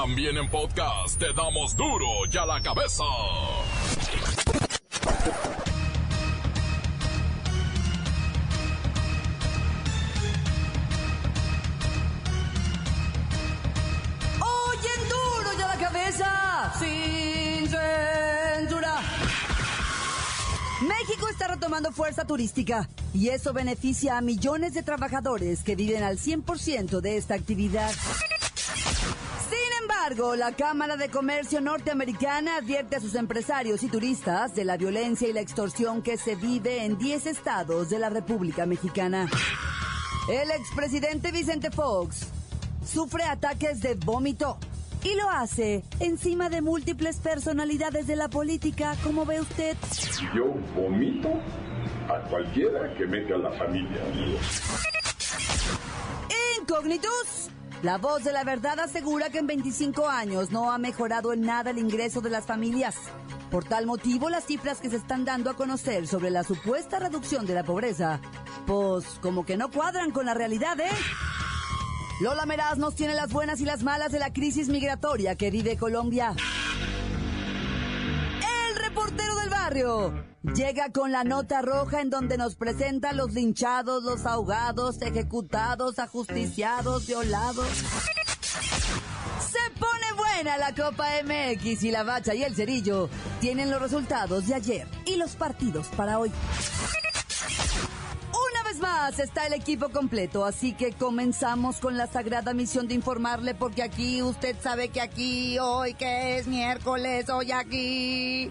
También en podcast te damos duro y a la cabeza. Oyen duro y a la cabeza, sin censura. México está retomando fuerza turística y eso beneficia a millones de trabajadores que viven al 100% de esta actividad. Embargo, la Cámara de Comercio norteamericana advierte a sus empresarios y turistas de la violencia y la extorsión que se vive en 10 estados de la República Mexicana. El expresidente Vicente Fox sufre ataques de vómito y lo hace encima de múltiples personalidades de la política, como ve usted. Yo vomito a cualquiera que meta a la familia. Incógnitus. La voz de la verdad asegura que en 25 años no ha mejorado en nada el ingreso de las familias. Por tal motivo, las cifras que se están dando a conocer sobre la supuesta reducción de la pobreza, pues como que no cuadran con la realidad, ¿eh? Lola Meraz nos tiene las buenas y las malas de la crisis migratoria que vive Colombia. Llega con la nota roja en donde nos presenta los linchados, los ahogados, ejecutados, ajusticiados, violados. Se pone buena la Copa MX y la Bacha y el Cerillo tienen los resultados de ayer y los partidos para hoy. Una vez más está el equipo completo, así que comenzamos con la sagrada misión de informarle porque aquí usted sabe que aquí hoy que es miércoles, hoy aquí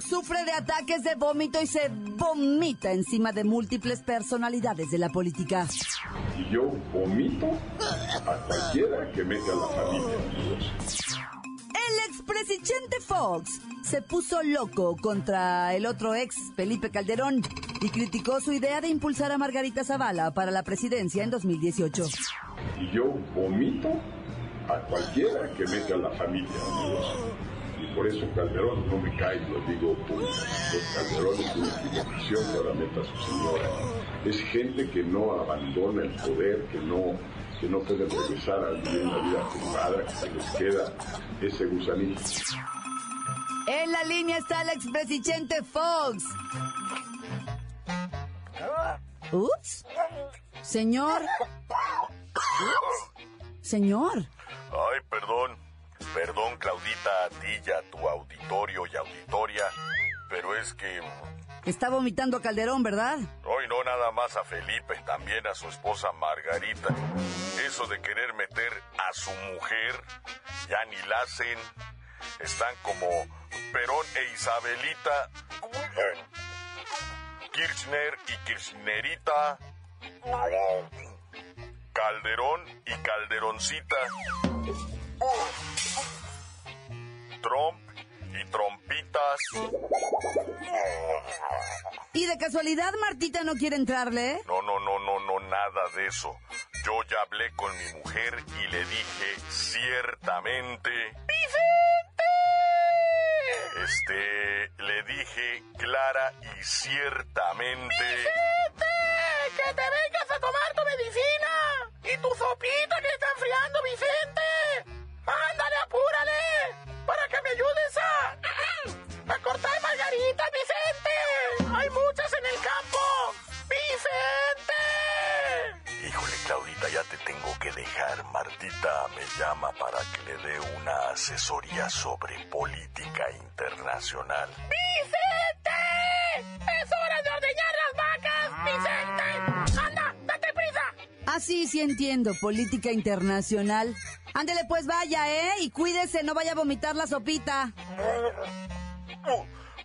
Sufre de ataques de vómito y se vomita encima de múltiples personalidades de la política. Y yo vomito a cualquiera que meta a la familia. El expresidente Fox se puso loco contra el otro ex, Felipe Calderón, y criticó su idea de impulsar a Margarita Zavala para la presidencia en 2018. Y yo vomito a cualquiera que meta a la familia. Y por eso Calderón no me cae, lo digo por los Calderón es una equivocación que ahora meta a su señora. Es gente que no abandona el poder, que no, que no puede regresar a vivir una vida privada, que se les queda ese gusanito. En la línea está el expresidente Fox. Ups. Señor. Ups. Señor. Ay, perdón. Perdón, Claudita, a ti y a tu auditorio y auditoria. Pero es que Está vomitando a Calderón, ¿verdad? hoy no nada más a Felipe, también a su esposa Margarita. Eso de querer meter a su mujer, ya ni la hacen. Están como Perón e Isabelita. Kirchner y Kirchnerita. Calderón y Calderoncita. Trump y Trompitas. ¿Y de casualidad Martita no quiere entrarle? No, no, no, no, no, nada de eso. Yo ya hablé con mi mujer y le dije ciertamente. ¡Vicente! Este, le dije clara y ciertamente. ¡Vicente! ¡Que te vengas a tomar tu medicina! ¡Y tu sopita que está enfriando, Vicente! ¡Ándale, apúrale! ¡Para que me ayudes a. a cortar margaritas, Vicente! ¡Hay muchas en el campo! ¡Vicente! Híjole, Claudita, ya te tengo que dejar. Martita me llama para que le dé una asesoría sobre política internacional. ¡Vicente! ¡Es hora de ordeñar las vacas, Vicente! ¡Anda, date prisa! Ah, sí, sí entiendo. Política internacional. Ándele pues vaya, ¿eh? Y cuídese, no vaya a vomitar la sopita.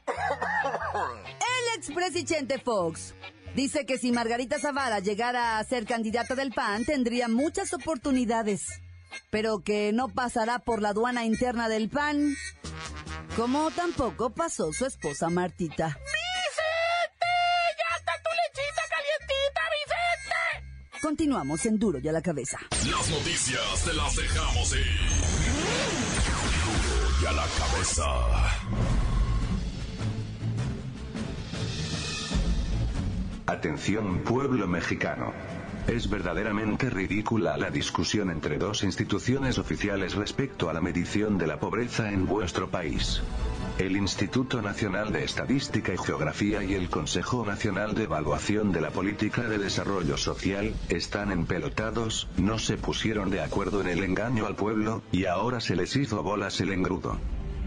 El expresidente Fox dice que si Margarita Zavala llegara a ser candidata del PAN, tendría muchas oportunidades. pero que no pasará por la aduana interna del PAN, como tampoco pasó su esposa Martita. Continuamos en Duro y a la cabeza. Las noticias te las dejamos ir. Duro y a la cabeza. Atención pueblo mexicano. Es verdaderamente ridícula la discusión entre dos instituciones oficiales respecto a la medición de la pobreza en vuestro país. El Instituto Nacional de Estadística y Geografía y el Consejo Nacional de Evaluación de la Política de Desarrollo Social, están empelotados, no se pusieron de acuerdo en el engaño al pueblo, y ahora se les hizo bolas el engrudo.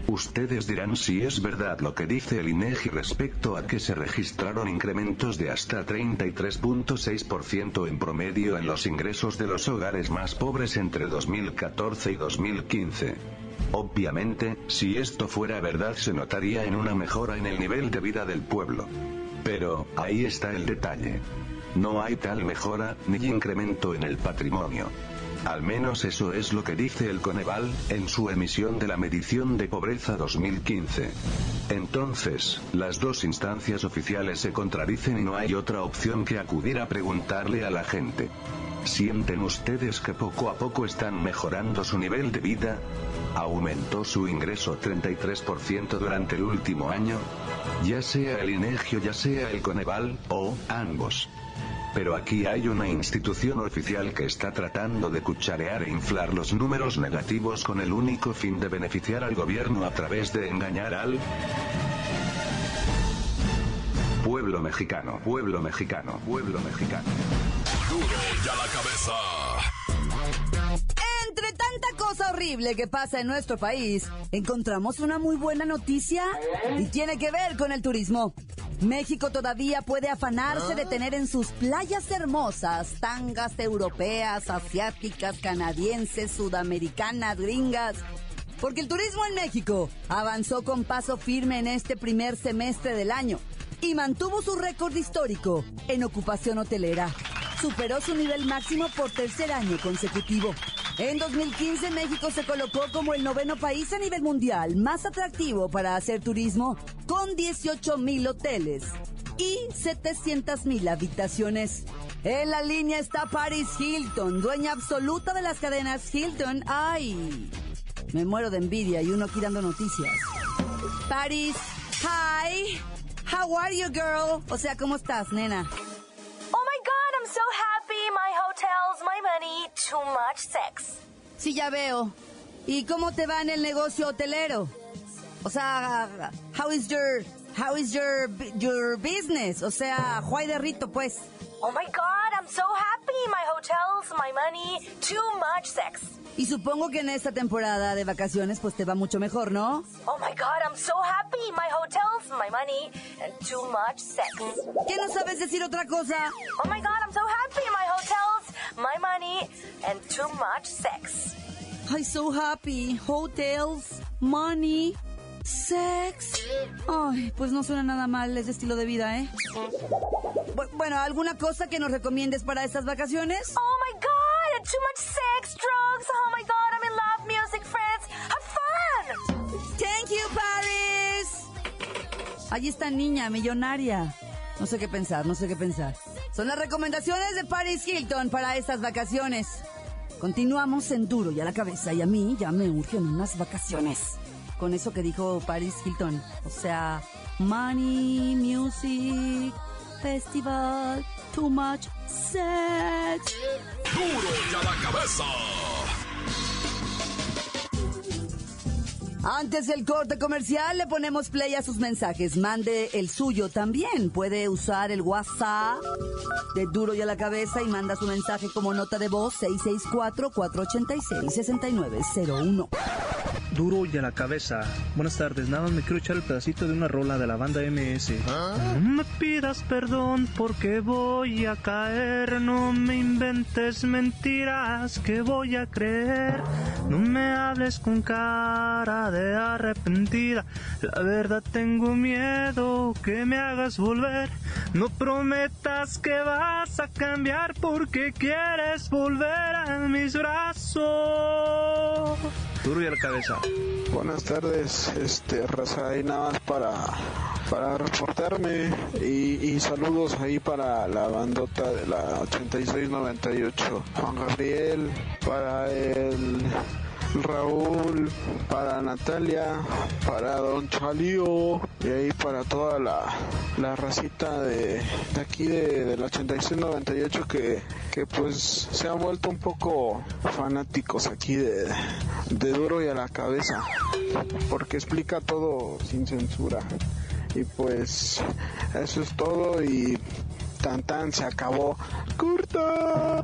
Ustedes dirán si es verdad lo que dice el INEGI respecto a que se registraron incrementos de hasta 33.6% en promedio en los ingresos de los hogares más pobres entre 2014 y 2015. Obviamente, si esto fuera verdad se notaría en una mejora en el nivel de vida del pueblo. Pero, ahí está el detalle. No hay tal mejora, ni incremento en el patrimonio. Al menos eso es lo que dice el Coneval, en su emisión de la medición de pobreza 2015. Entonces, las dos instancias oficiales se contradicen y no hay otra opción que acudir a preguntarle a la gente. ¿Sienten ustedes que poco a poco están mejorando su nivel de vida? ¿Aumentó su ingreso 33% durante el último año? Ya sea el INEGIO ya sea el Coneval, o ambos. Pero aquí hay una institución oficial que está tratando de cucharear e inflar los números negativos con el único fin de beneficiar al gobierno a través de engañar al pueblo mexicano, pueblo mexicano, pueblo mexicano. Duro ya la cabeza. Entre tanta cosa horrible que pasa en nuestro país, encontramos una muy buena noticia y tiene que ver con el turismo. México todavía puede afanarse de tener en sus playas hermosas tangas europeas, asiáticas, canadienses, sudamericanas, gringas. Porque el turismo en México avanzó con paso firme en este primer semestre del año y mantuvo su récord histórico en ocupación hotelera. Superó su nivel máximo por tercer año consecutivo. En 2015 México se colocó como el noveno país a nivel mundial más atractivo para hacer turismo, con 18 mil hoteles y 700 mil habitaciones. En la línea está Paris Hilton, dueña absoluta de las cadenas Hilton. ¡Ay! Me muero de envidia y uno aquí dando noticias. Paris, hi. How are you, girl? O sea, ¿cómo estás, nena? So happy. My hotels, my money, too much sex. Sí, ya veo. ¿Y cómo te va en el negocio hotelero? O sea, how is your how is your your business? O sea, Juay de Rito, pues. Oh my god, I'm so happy. My hotels, my money, too much sex. Y supongo que en esta temporada de vacaciones pues te va mucho mejor, ¿no? Oh my god, I'm so happy. My money, and too much sex. ¿Qué no sabes decir otra cosa? Oh my god, I'm so happy. My hotels, my money, and too much sex. I'm so happy. Hotels, money, sex. Ay, pues no suena nada mal ese estilo de vida, ¿eh? Bu- Bueno, ¿alguna cosa que nos recomiendes para estas vacaciones? Oh my god, too much sex, drugs. Oh my god, I'm in love, music, friends. Have fun. Thank you. Ahí está niña, millonaria. No sé qué pensar, no sé qué pensar. Son las recomendaciones de Paris Hilton para estas vacaciones. Continuamos en duro y a la cabeza y a mí ya me urgen unas vacaciones. Con eso que dijo Paris Hilton. O sea, money, music, festival, too much sex. Duro ya la cabeza. Antes del corte comercial le ponemos play a sus mensajes. Mande el suyo también. Puede usar el WhatsApp de Duro y a la cabeza y manda su mensaje como nota de voz 664-486-6901. Duro y a la cabeza. Buenas tardes, nada más me quiero echar el pedacito de una rola de la banda MS. No me pidas perdón porque voy a caer, no me inventes mentiras que voy a creer. No me hables con cara de arrepentida, la verdad tengo miedo que me hagas volver. No prometas que vas a cambiar porque quieres volver a mis brazos. Duro cabeza. Buenas tardes, este raza ahí nada más para para reportarme y, y saludos ahí para la bandota de la 8698 Juan Gabriel para el Raúl, para Natalia, para Don Chalío y ahí para toda la, la racita de, aquí de, del 8698 que, que pues se han vuelto un poco fanáticos aquí de, de duro y a la cabeza porque explica todo sin censura. Y pues eso es todo y tan tan se acabó. Corta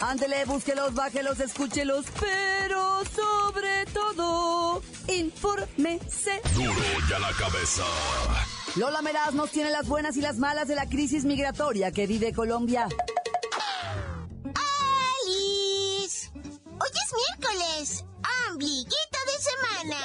Ándele, búsquelos, bájelos, escúchelos, pero sobre todo, infórmese. Duro y a la cabeza. Lola Meraz nos tiene las buenas y las malas de la crisis migratoria que vive Colombia. ¡Alice! Hoy es miércoles, ombliguito de semana.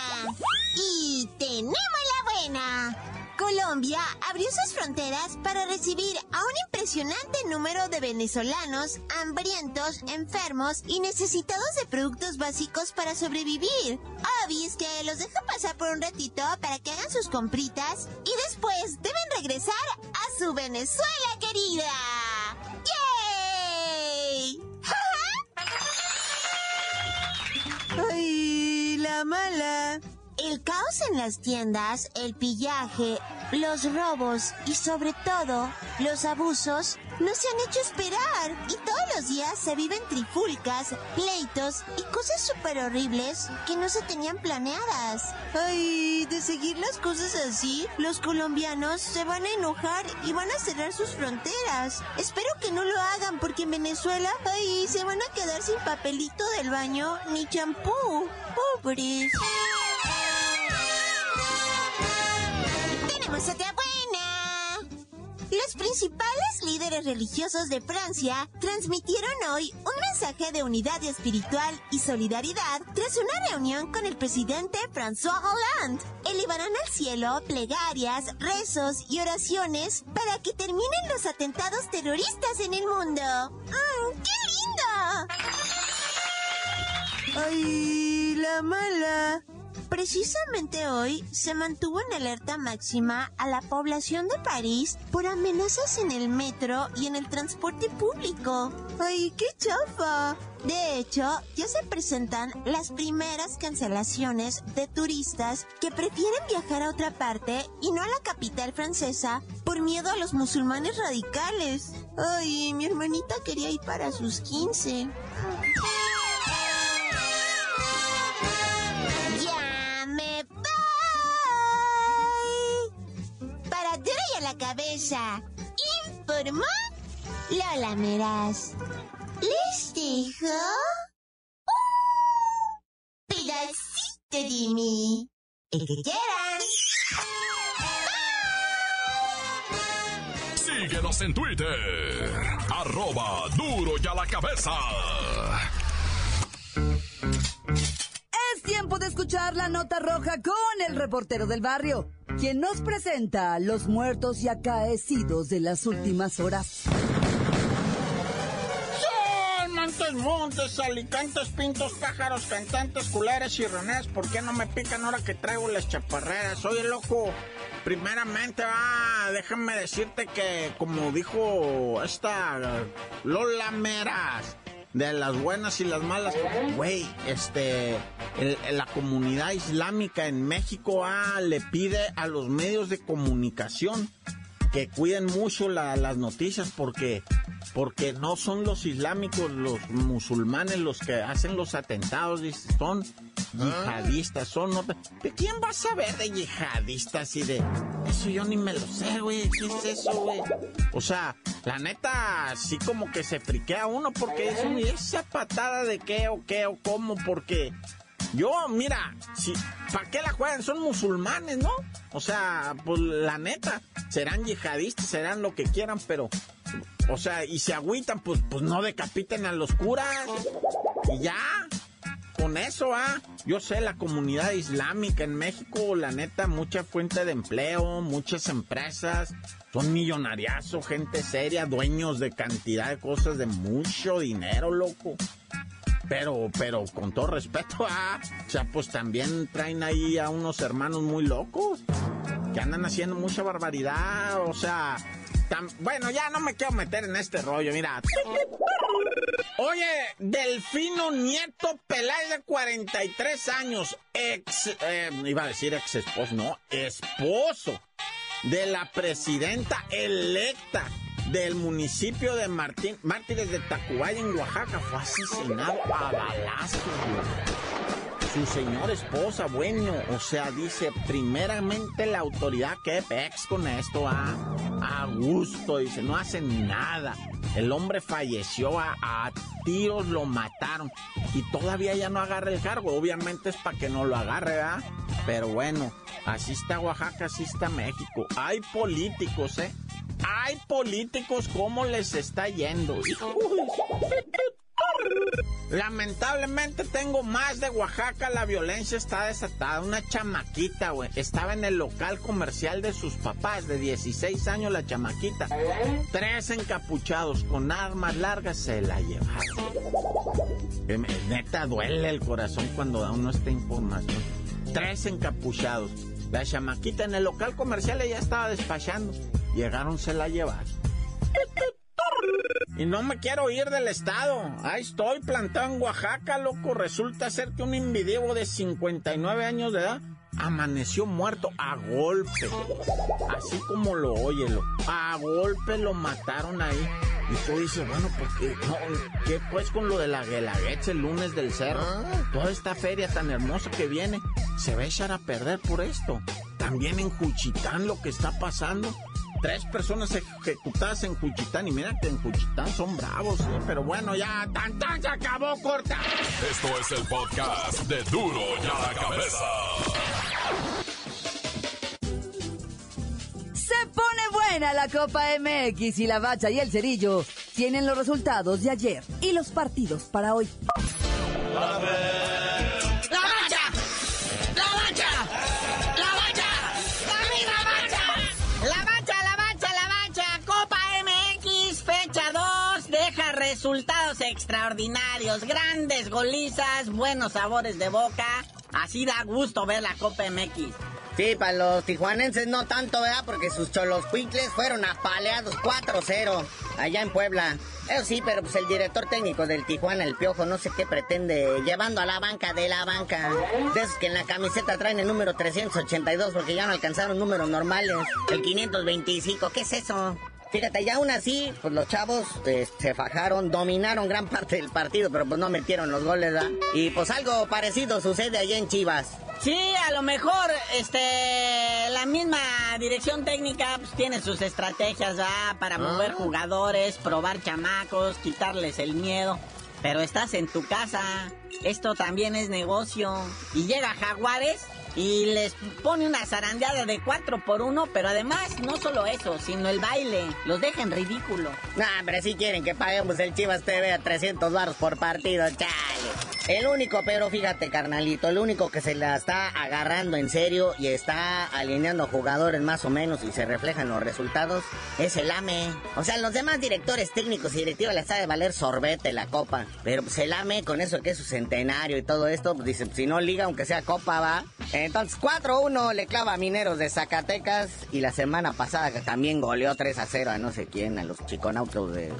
Colombia abrió sus fronteras para recibir a un impresionante número de venezolanos hambrientos, enfermos y necesitados de productos básicos para sobrevivir. Obvis que los deja pasar por un ratito para que hagan sus compritas y después deben regresar a su Venezuela querida. ¡Yay! ¡Ay, la mala! El caos en las tiendas, el pillaje, los robos y sobre todo los abusos no se han hecho esperar y todos los días se viven trifulcas, pleitos y cosas súper horribles que no se tenían planeadas. Ay, de seguir las cosas así, los colombianos se van a enojar y van a cerrar sus fronteras. Espero que no lo hagan porque en Venezuela, ay, se van a quedar sin papelito del baño ni champú. Pobres. Los principales líderes religiosos de Francia transmitieron hoy un mensaje de unidad espiritual y solidaridad tras una reunión con el presidente François Hollande. Elevarán al cielo plegarias, rezos y oraciones para que terminen los atentados terroristas en el mundo. ¡Mmm, qué lindo! ¡Ay, la mala! Precisamente hoy se mantuvo en alerta máxima a la población de París por amenazas en el metro y en el transporte público. ¡Ay, qué chafa! De hecho, ya se presentan las primeras cancelaciones de turistas que prefieren viajar a otra parte y no a la capital francesa por miedo a los musulmanes radicales. Ay, mi hermanita quería ir para sus 15. Cabeza. Informó Lola Meraz. Les dejo un pedacito de mí. El que quieran. Síguenos en Twitter. Arroba duro y a la cabeza. Es tiempo de escuchar la nota roja con el reportero del barrio, quien nos presenta los muertos y acaecidos de las últimas horas. Montes, montes, alicantes, pintos, pájaros, cantantes, culeras y renées. ¿Por qué no me pican ahora que traigo las chaparreras? Oye, loco, primeramente, ah, déjame decirte que, como dijo esta Lola Meras, de las buenas y las malas, güey, este, el- la comunidad islámica en México, ah, le pide a los medios de comunicación que cuiden mucho la- las noticias porque porque no son los islámicos, los musulmanes los que hacen los atentados, son yihadistas, son... ¿De quién vas a saber de yihadistas y de... Eso yo ni me lo sé, güey, ¿qué es eso, güey? O sea, la neta, sí como que se friquea uno porque es un- esa patada de qué o qué o cómo, porque... Yo, mira, si, ¿para qué la juegan? Son musulmanes, ¿no? O sea, pues la neta, serán yihadistas, serán lo que quieran, pero, o sea, y se agüitan, pues, pues no decapiten a los curas. Y ya, con eso, ah. Yo sé, la comunidad islámica en México, la neta, mucha fuente de empleo, muchas empresas, son millonariazos, gente seria, dueños de cantidad de cosas de mucho dinero, loco. Pero, pero con todo respeto, ah, o sea, pues también traen ahí a unos hermanos muy locos que andan haciendo mucha barbaridad, o sea, bueno, ya no me quiero meter en este rollo, mira. Oye, Delfino Nieto Peláez de 43 años, ex, eh, iba a decir ex esposo, no, esposo de la presidenta electa del municipio de Martín, Mártires de Tacubaya en Oaxaca, fue asesinado a balazos. Su señora esposa, bueno, o sea, dice, primeramente la autoridad que pex con esto, ah, a gusto, dice, no hacen nada. El hombre falleció a, a tiros, lo mataron y todavía ya no agarra el cargo. Obviamente es para que no lo agarre, ¿verdad? Pero bueno, así está Oaxaca, así está México. Hay políticos, ¿eh? Hay políticos, ¿cómo les está yendo? Uy. Lamentablemente tengo más de Oaxaca, la violencia está desatada. Una chamaquita, güey, estaba en el local comercial de sus papás, de 16 años la chamaquita. Tres encapuchados con armas largas se la llevaron. Me- Neta, duele el corazón cuando da uno esta información. Tres encapuchados. La chamaquita en el local comercial ella estaba despachando. Llegaron, se la llevaron. Y no me quiero ir del estado. Ahí estoy plantado en Oaxaca, loco. Resulta ser que un individuo de 59 años de edad amaneció muerto a golpe. Así como lo oye, lo- a golpe lo mataron ahí. Y tú dices, bueno, pues ¿qué, no, ¿qué pues con lo de la Guelaguetza el lunes del cerro? Toda esta feria tan hermosa que viene se va a echar a perder por esto. También en Juchitán lo que está pasando. Tres personas ejecutadas en Juchitán y mira que en Juchitán son bravos, ¿eh? pero bueno, ya tan tan se acabó corta. Esto es el podcast de Duro y a la Cabeza. Se pone buena la Copa MX y la Bacha y el Cerillo tienen los resultados de ayer y los partidos para hoy. ¡La resultados extraordinarios. Grandes golizas, buenos sabores de boca. Así da gusto ver la Copa MX. Sí, para los tijuanenses no tanto, ¿verdad? Porque sus cholos fueron apaleados 4-0 allá en Puebla. Eso sí, pero pues el director técnico del Tijuana, el Piojo, no sé qué pretende llevando a la banca de la banca. De esos que en la camiseta traen el número 382 porque ya no alcanzaron números normales. El 525, ¿qué es eso? Fíjate, ya aún así, pues los chavos eh, se fajaron, dominaron gran parte del partido, pero pues no metieron los goles, ¿verdad? Y pues algo parecido sucede allá en Chivas. Sí, a lo mejor, este, la misma dirección técnica pues, tiene sus estrategias, ¿verdad? Para mover jugadores, probar chamacos, quitarles el miedo. Pero estás en tu casa, esto también es negocio. Y llega Jaguares y les pone una zarandeada de 4 por 1, pero además no solo eso, sino el baile, los deja en ridículo. Nah, hombre, si quieren que paguemos el Chivas TV a 300 baros por partido, chale. El único, pero fíjate, carnalito, el único que se la está agarrando en serio y está alineando jugadores más o menos y se reflejan los resultados es el AME. O sea, los demás directores técnicos y directivos les ha de valer sorbete la copa. Pero pues el AME, con eso que es su centenario y todo esto, pues dice, si no liga, aunque sea copa, va. Entonces, 4-1 le clava a Mineros de Zacatecas y la semana pasada también goleó 3-0 a no sé quién, a los chiconautos de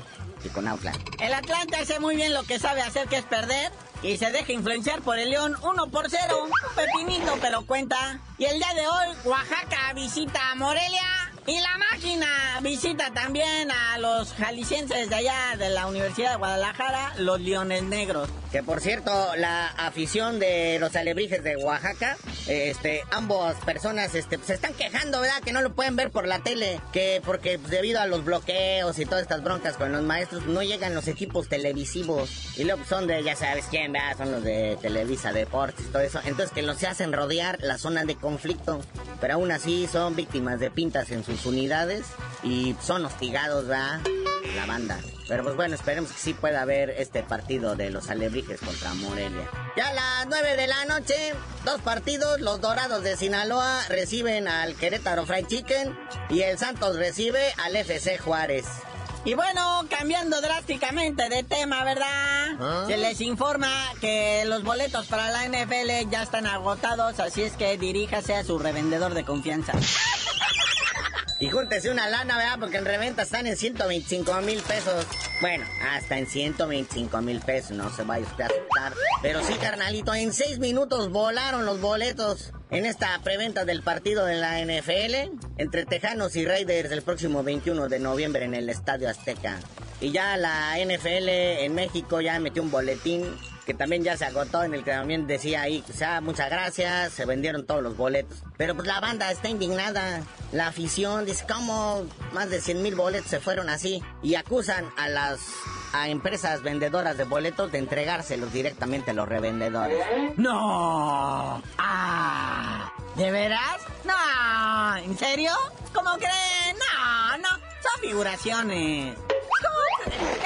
Chiconautla. El Atlante hace muy bien lo que sabe hacer, que es perder. Y se deja influenciar por el León 1 por 0. Un pepinito, pero cuenta. Y el día de hoy, Oaxaca visita a Morelia. Y la máquina visita también a los jaliscienses de allá de la Universidad de Guadalajara, los Leones Negros. Que por cierto, la afición de los alebrijes de Oaxaca, este, ambos personas este, se están quejando, ¿verdad? Que no lo pueden ver por la tele, que porque debido a los bloqueos y todas estas broncas con los maestros, no llegan los equipos televisivos. Y luego son de, ya sabes quién, ¿verdad? Son los de Televisa Deportes y todo eso. Entonces que los se hacen rodear la zona de conflicto. Pero aún así son víctimas de pintas en sus unidades y son hostigados, ¿verdad? La banda. Pero pues bueno, esperemos que sí pueda haber este partido de los alebrijes contra Morelia. Ya a las 9 de la noche, dos partidos. Los Dorados de Sinaloa reciben al Querétaro Fried Chicken y el Santos recibe al FC Juárez. Y bueno, cambiando drásticamente de tema, ¿verdad? Se les informa que los boletos para la NFL ya están agotados, así es que diríjase a su revendedor de confianza. Y júntese una lana, ¿verdad? Porque en reventa están en 125 mil pesos. Bueno, hasta en 125 mil pesos, no se vaya usted a asustar. Pero sí, carnalito, en seis minutos volaron los boletos en esta preventa del partido de la NFL entre Tejanos y Raiders el próximo 21 de noviembre en el Estadio Azteca. Y ya la NFL en México ya metió un boletín que también ya se agotó, en el que también decía ahí, o sea, muchas gracias, se vendieron todos los boletos. Pero pues la banda está indignada, la afición dice, ¿cómo más de 100 mil boletos se fueron así? Y acusan a las a empresas vendedoras de boletos de entregárselos directamente a los revendedores. ¡No! ¡Ah! ¿De veras? ¡No! ¿En serio? ¿Cómo creen? No, no, son figuraciones.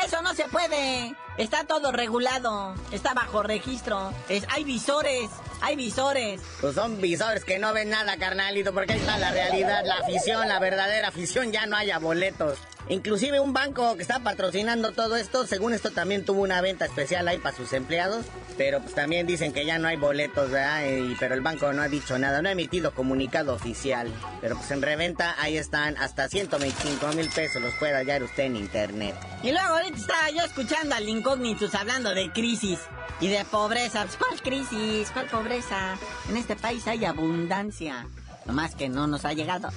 Eso no se puede. Está todo regulado, está bajo registro, es, hay visores, hay visores. Pues son visores que no ven nada, carnalito, porque ahí está la realidad, la afición, la verdadera afición, ya no haya boletos. Inclusive un banco que está patrocinando todo esto, según esto también tuvo una venta especial ahí para sus empleados, pero pues también dicen que ya no hay boletos, ¿verdad? Y, pero el banco no ha dicho nada, no ha emitido comunicado oficial. Pero pues en reventa ahí están hasta 125 mil pesos, los puede hallar usted en internet. Y luego ahorita estaba yo escuchando al incógnitus hablando de crisis y de pobreza. Pues, ¿Cuál crisis? ¿Cuál pobreza? En este país hay abundancia, nomás que no nos ha llegado.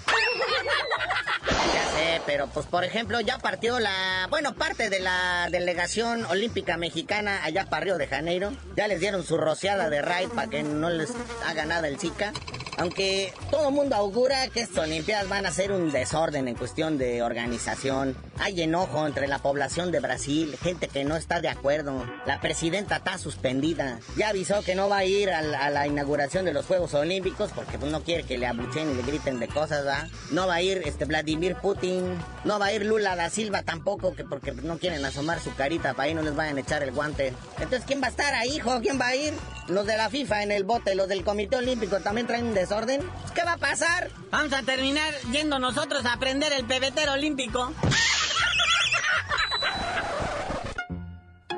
Ya sé, pero pues por ejemplo ya partió la, bueno, parte de la delegación olímpica mexicana allá para Río de Janeiro. Ya les dieron su rociada de raid para que no les haga nada el Zika. Aunque todo el mundo augura que estas Olimpiadas van a ser un desorden en cuestión de organización. Hay enojo entre la población de Brasil, gente que no está de acuerdo. La presidenta está suspendida. Ya avisó que no va a ir a la, inauguración de los Juegos Olímpicos porque pues, no quiere que le abuchen y le griten de cosas, ¿verdad? No va a ir este Vladimir Putin. No va a ir Lula da Silva tampoco, que porque no quieren asomar su carita para ahí no les vayan a echar el guante. Entonces, ¿quién va a estar ahí, hijo? ¿Quién va a ir? Los de la FIFA en el bote, los del Comité Olímpico también traen un desorden. ¿Qué va a pasar? Vamos a terminar yendo nosotros a aprender el pebetero olímpico.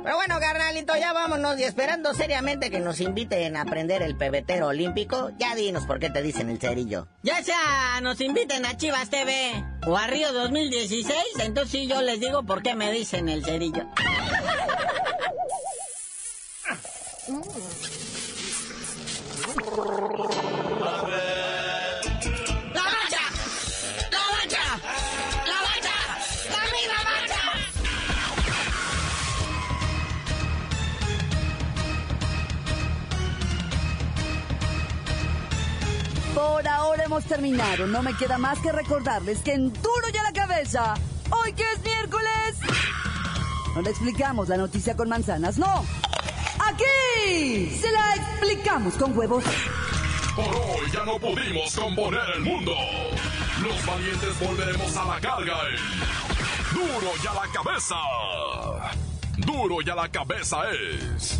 Pero bueno, carnalito, ya vámonos y esperando seriamente que nos inviten a aprender el pebetero olímpico, ya dinos por qué te dicen el cerillo. Ya sea nos inviten a Chivas TV o a Río 2016, entonces sí yo les digo por qué me dicen el cerillo. Por ahora hemos terminado. No me queda más que recordarles que en duro ya la cabeza, hoy que es miércoles, no le explicamos la noticia con manzanas, no. Aquí se la explicamos con huevos. Por hoy ya no pudimos componer el mundo. Los valientes volveremos a la carga en Duro y a la cabeza. Duro y a la cabeza es